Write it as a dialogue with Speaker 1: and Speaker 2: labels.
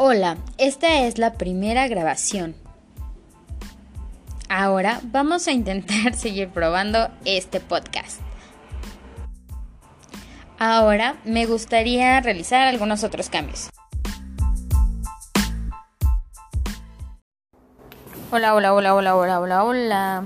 Speaker 1: Hola, esta es la primera grabación. Ahora vamos a intentar seguir probando este podcast. Ahora me gustaría realizar algunos otros cambios. Hola, hola, hola, hola, hola, hola, hola.